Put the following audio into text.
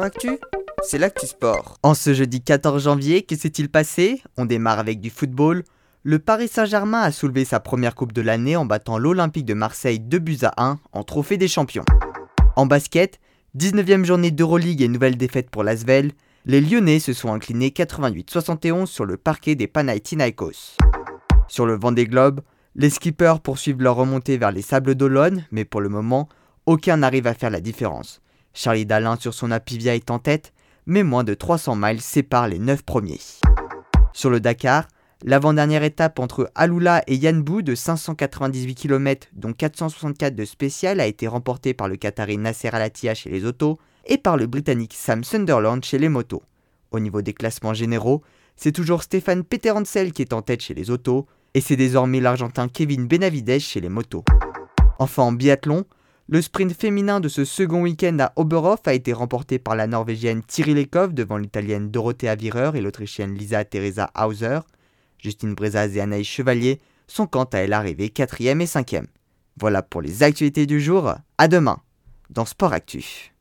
Actu, c'est l'actu sport. En ce jeudi 14 janvier, que s'est-il passé? On démarre avec du football. Le Paris Saint-Germain a soulevé sa première coupe de l'année en battant l'Olympique de Marseille 2 buts à 1 en trophée des champions. En basket, 19e journée d'Euroleague et nouvelle défaite pour l'Asvel, les Lyonnais se sont inclinés 88-71 sur le parquet des Panathinaikos. Sur le Vendée Globe, les skippers poursuivent leur remontée vers les Sables d'Olonne, mais pour le moment, aucun n'arrive à faire la différence. Charlie Dalin sur son Apivia est en tête, mais moins de 300 miles séparent les 9 premiers. Sur le Dakar, l'avant-dernière étape entre Aloula et Yanbou de 598 km, dont 464 de spécial, a été remportée par le Qatari Nasser Al-Attiyah chez les autos et par le Britannique Sam Sunderland chez les motos. Au niveau des classements généraux, c'est toujours Stéphane Peterhansel qui est en tête chez les autos, et c'est désormais l'Argentin Kevin Benavidez chez les motos. Enfin en biathlon, le sprint féminin de ce second week-end à Oberhof a été remporté par la Norvégienne Thierry Lekov devant l'Italienne Dorothea Wierer et l'Autrichienne Lisa Teresa Hauser. Justine Brezaz et Anaïs Chevalier sont quant à elles arrivées 4 et 5 Voilà pour les actualités du jour. À demain dans Sport Actu.